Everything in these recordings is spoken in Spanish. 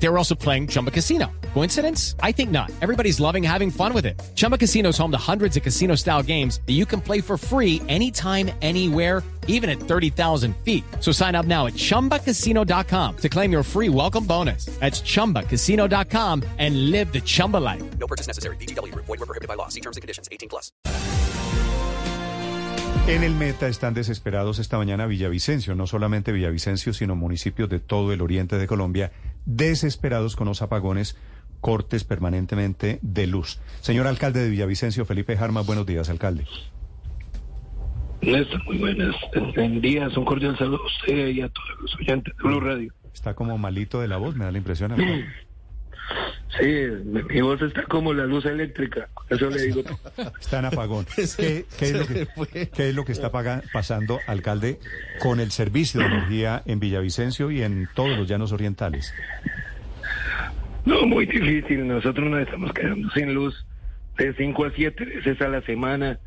They were also playing Chumba Casino. Coincidence? I think not. Everybody's loving having fun with it. Chumba Casino is home to hundreds of casino style games that you can play for free anytime, anywhere, even at 30,000 feet. So sign up now at chumbacasino.com to claim your free welcome bonus. That's chumbacasino.com and live the Chumba life. No purchase necessary. BGW. Void were prohibited by law. See terms and conditions. 18 plus. En el Meta están desesperados esta mañana Villavicencio, no solamente Villavicencio, sino municipios de todo el oriente de Colombia, desesperados con los apagones, cortes permanentemente de luz. Señor alcalde de Villavicencio, Felipe Jarma, buenos días, alcalde. Néstor, muy buenas. En días, un cordial saludo a usted y a todos los oyentes de Blue Radio. Está como malito de la voz, me da la impresión. alcalde. Sí, mi, voz está como la luz eléctrica, eso le digo. Está en apagón. ¿Qué, qué es, lo que, qué es lo que está paga- pasando, alcalde, con el servicio de energía en Villavicencio y en todos los llanos orientales? No, muy difícil. Nosotros nos estamos quedando sin luz de 5 a 7 veces a la semana,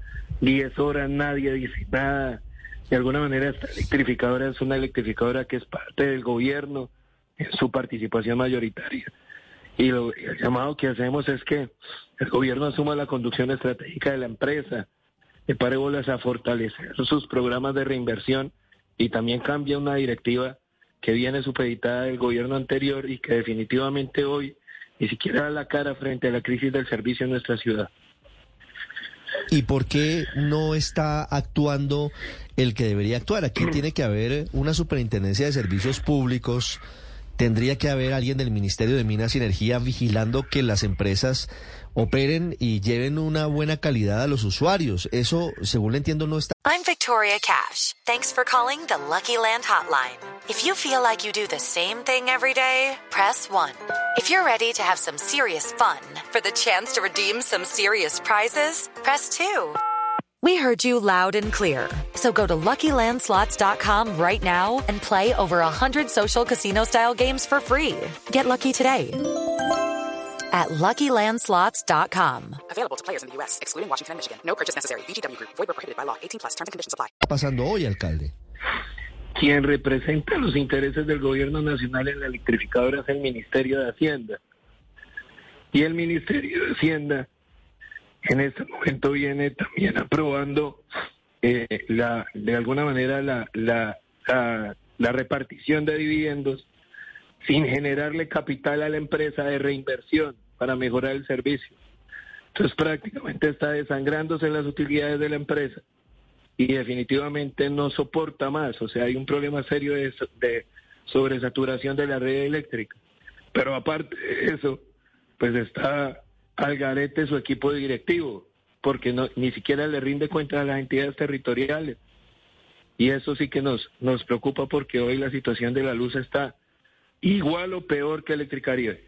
10 horas, nadie dice nada. De alguna manera esta electrificadora es una electrificadora que es parte del gobierno en su participación mayoritaria. Y lo- el llamado que hacemos es que el gobierno asuma la conducción estratégica de la empresa, que pare bolas a fortalecer sus programas de reinversión y también cambie una directiva que viene supeditada del gobierno anterior y que definitivamente hoy ni siquiera da la cara frente a la crisis del servicio en nuestra ciudad. ¿Y por qué no está actuando el que debería actuar? Aquí tiene que haber una superintendencia de servicios públicos, tendría que haber alguien del Ministerio de Minas y Energía vigilando que las empresas operen y lleven una buena calidad a los usuarios. Eso, según le entiendo, no está. I'm Victoria Cash. Thanks for calling the Lucky Land Hotline. If you feel like you do the same thing every day, press 1. If you're ready to have some serious fun for the chance to redeem some serious prizes, press 2. We heard you loud and clear. So go to LuckyLandSlots.com right now and play over 100 social casino style games for free. Get lucky today at LuckyLandSlots.com. Available to players in the U.S., excluding Washington and Michigan. No purchase necessary. VGW Group. Void were prohibited by law. 18 plus. Terms and conditions apply. pasando hoy, alcalde? Quien representa los intereses del gobierno nacional en la electrificadora es el Ministerio de Hacienda. Y el Ministerio de Hacienda en este momento viene también aprobando eh, la, de alguna manera la, la, repartición de dividendos sin generarle capital a la empresa de reinversión para mejorar el servicio. Entonces prácticamente está desangrándose las utilidades de la empresa y definitivamente no soporta más. O sea, hay un problema serio de, de sobresaturación de la red eléctrica. Pero aparte de eso, pues está al garete su equipo directivo, porque no, ni siquiera le rinde cuenta a las entidades territoriales. Y eso sí que nos, nos preocupa porque hoy la situación de la luz está igual o peor que Electricaribe.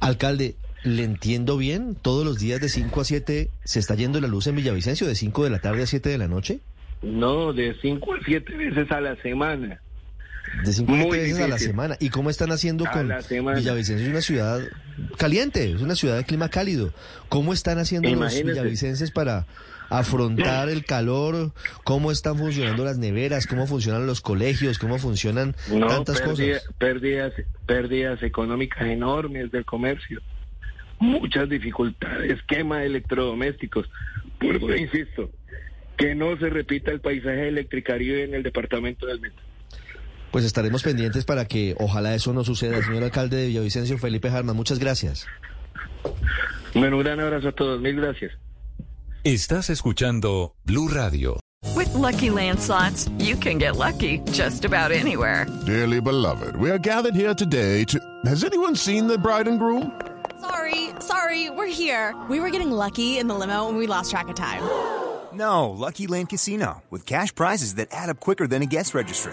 Alcalde, ¿le entiendo bien? ¿Todos los días de 5 a 7 se está yendo la luz en Villavicencio? ¿De 5 de la tarde a 7 de la noche? No, de cinco a siete veces a la semana. De 5 a 7 Muy veces a la difícil. semana. ¿Y cómo están haciendo A con. Villavicencio? Es una ciudad caliente, es una ciudad de clima cálido. ¿Cómo están haciendo los villavicenses para afrontar el calor? ¿Cómo están funcionando las neveras? ¿Cómo funcionan los colegios? ¿Cómo funcionan No, tantas pérdida- cosas? Pérdidas, pérdidas económicas enormes del comercio. Muchas dificultades, quema de electrodomésticos. Vuelvo e insisto, que no se repita el paisaje Electricaribe en el departamento del Meta. Pues estaremos pendientes para que ojalá eso no suceda. Señor alcalde de Villavicencio, Felipe Jarma, muchas gracias. Bueno, un gran abrazo a todos. Mil gracias. Estás escuchando Blue Radio. With Lucky Land slots, you can get lucky just about anywhere. Dearly beloved, we are gathered here today to. Has anyone seen the bride and groom? Sorry, sorry, we're here. We were getting lucky in the limo and we lost track of time. No, Lucky Land Casino, with cash prizes that add up quicker than a guest registry.